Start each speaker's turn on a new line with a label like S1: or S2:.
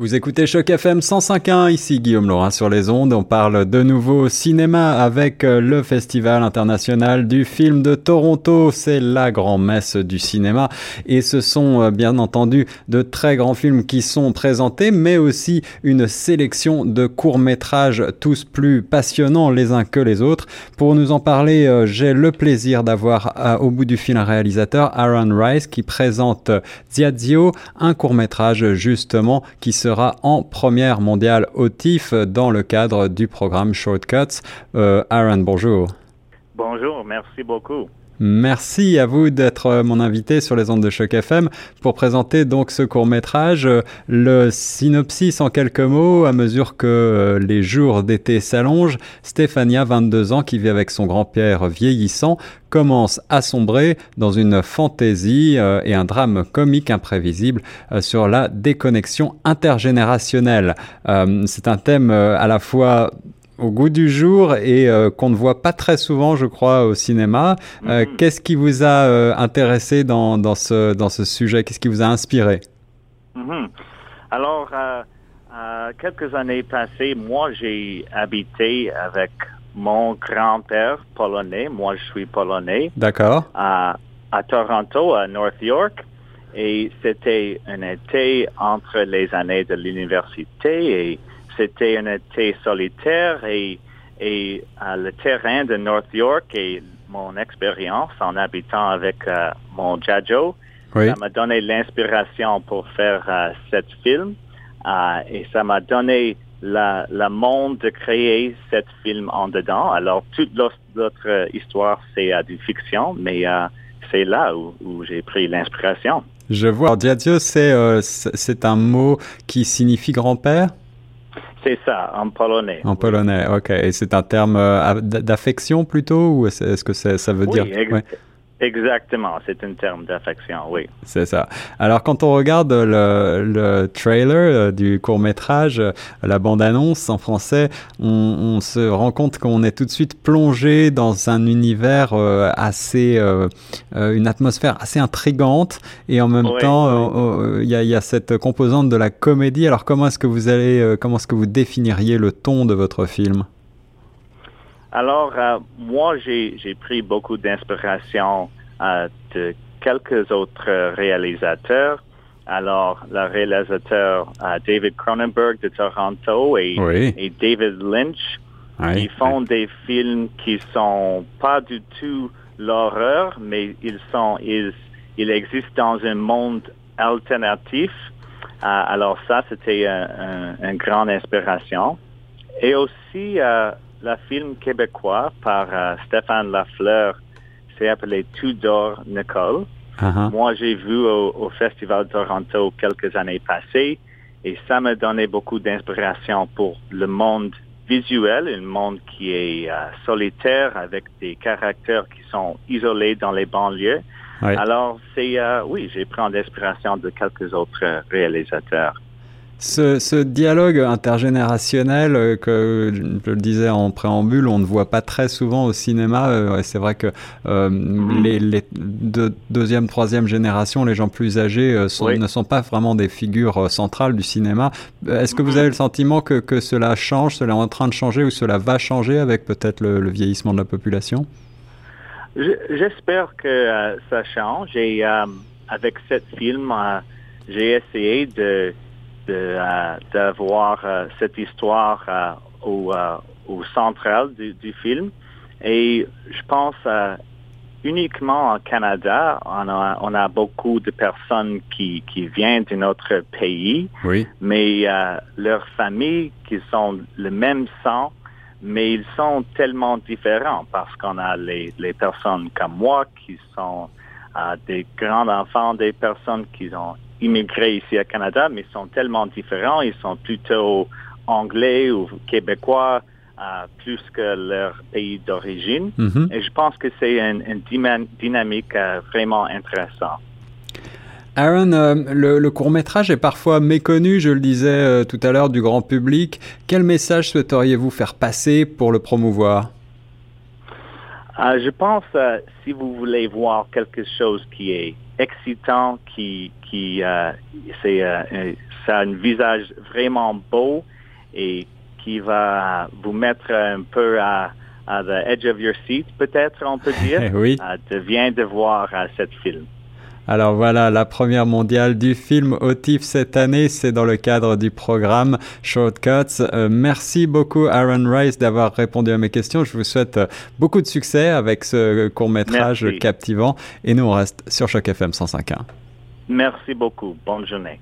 S1: Vous écoutez Choc FM 105.1, ici Guillaume Laurin sur les ondes. On parle de nouveau cinéma avec euh, le Festival international du film de Toronto. C'est la grand-messe du cinéma et ce sont euh, bien entendu de très grands films qui sont présentés, mais aussi une sélection de courts-métrages tous plus passionnants les uns que les autres. Pour nous en parler, euh, j'ai le plaisir d'avoir au bout du film un réalisateur, Aaron Rice, qui présente Ziazio, un court-métrage justement qui se sera en première mondiale au TIFF dans le cadre du programme Shortcuts. Euh, Aaron, bonjour.
S2: Bonjour, merci beaucoup.
S1: Merci à vous d'être mon invité sur les ondes de choc FM pour présenter donc ce court métrage. Le synopsis en quelques mots, à mesure que euh, les jours d'été s'allongent, Stéphania, 22 ans, qui vit avec son grand-père vieillissant, commence à sombrer dans une fantaisie euh, et un drame comique imprévisible euh, sur la déconnexion intergénérationnelle. C'est un thème à la fois au goût du jour et euh, qu'on ne voit pas très souvent, je crois, au cinéma. Euh, mhm. Qu'est-ce qui vous a euh, intéressé dans, dans, ce, dans ce sujet? Qu'est-ce qui vous a inspiré?
S2: Mhm. Alors, quelques années passées, moi, j'ai habité avec mon grand-père polonais. Moi, je suis polonais.
S1: D'accord.
S2: À, à Toronto, à North York. Et c'était un été entre les années de l'université et c'était un été solitaire et, et euh, le terrain de North York et mon expérience en habitant avec euh, mon Jajo, ça m'a donné l'inspiration pour faire euh, cet film et ça m'a donné la, la, monde de créer cet film en dedans. Alors toute l'autre histoire c'est du fiction, mais c'est là où, où j'ai pris l'inspiration.
S1: Je vois. Diadio, c'est c'est un mot qui signifie grand-père?
S2: C'est ça, en polonais.
S1: En polonais, ok. Et c'est un terme euh, d'affection plutôt, ou est-ce que ça veut dire...
S2: Exactement, c'est un terme d'affection, oui.
S1: C'est ça. Alors quand on regarde le, le trailer euh, du court métrage, euh, la bande-annonce en français, on, on, se rend compte qu'on est tout de suite plongé dans un univers euh, assez, euh, une atmosphère assez intrigante, et en même temps, il y, a, y, a, cette composante de la comédie. Alors comment est-ce que vous allez, comment est-ce que vous définiriez le ton de votre film?
S2: Alors, euh, moi, j'ai pris beaucoup d'inspiration euh, de quelques autres réalisateurs. Alors, le réalisateur euh, David Cronenberg de Toronto et, et David Lynch, ils font des films qui sont pas du tout l'horreur, mais ils sont, ils, ils existent dans un monde alternatif. alors ça, c'était une un, grande inspiration. Et aussi, le film québécois par euh, Stéphane Lafleur s'est appelé Tudor Nicole. Uh-huh. Moi, j'ai vu au, Festival de Toronto quelques années passées et ça m'a donné beaucoup d'inspiration pour le monde visuel, un monde qui est euh, solitaire avec des caractères qui sont isolés dans les banlieues. Alors, c'est, euh, oui, j'ai pris d'inspiration de quelques autres réalisateurs.
S1: Ce, dialogue intergénérationnel euh, que je le disais en préambule, on ne voit pas très souvent au cinéma. Euh, c'est vrai que euh, les, les deuxième, troisième génération, les gens plus âgés, ne sont pas vraiment des figures centrales du cinéma. Est-ce que vous avez le sentiment que, que, cela change, cela est en train de changer ou cela va changer avec peut-être le, vieillissement de la population?
S2: J'espère que ça change et avec ce film, j'ai essayé de d'avoir euh, cette histoire euh, au, au central du, du, film. Et je pense uniquement en Canada, on a, on a beaucoup de personnes qui, qui viennent de notre pays,
S1: oui.
S2: mais leurs familles qui sont le même sang, mais ils sont tellement différents parce qu'on a les, les personnes comme moi qui sont des grands enfants, des personnes qui ont immigrés ici au Canada, mais ils sont tellement différents. Ils sont plutôt anglais ou québécois euh, plus que leur pays d'origine. Mm-hmm. Et je pense que c'est une, dynamique euh, vraiment intéressante.
S1: Aaron, euh, le, court métrage est parfois méconnu, je le disais tout à l'heure, du grand public. Quel message souhaiteriez-vous faire passer pour le promouvoir?
S2: Je pense, si vous voulez voir quelque chose qui est excitant, qui, qui c'est, ça a un visage vraiment beau et qui va vous mettre un peu à, à the edge of your seat, peut-être, on peut dire.
S1: oui.
S2: Euh, vient de voir euh, cette film.
S1: Alors voilà, la première mondiale du film Otif cette année, c'est dans le cadre du programme Shortcuts. Euh, merci beaucoup Aaron Rice d'avoir répondu à mes questions. Je vous souhaite beaucoup de succès avec ce court métrage captivant et nous on reste sur Choc FM 105.1.
S2: Merci beaucoup. Bonne journée.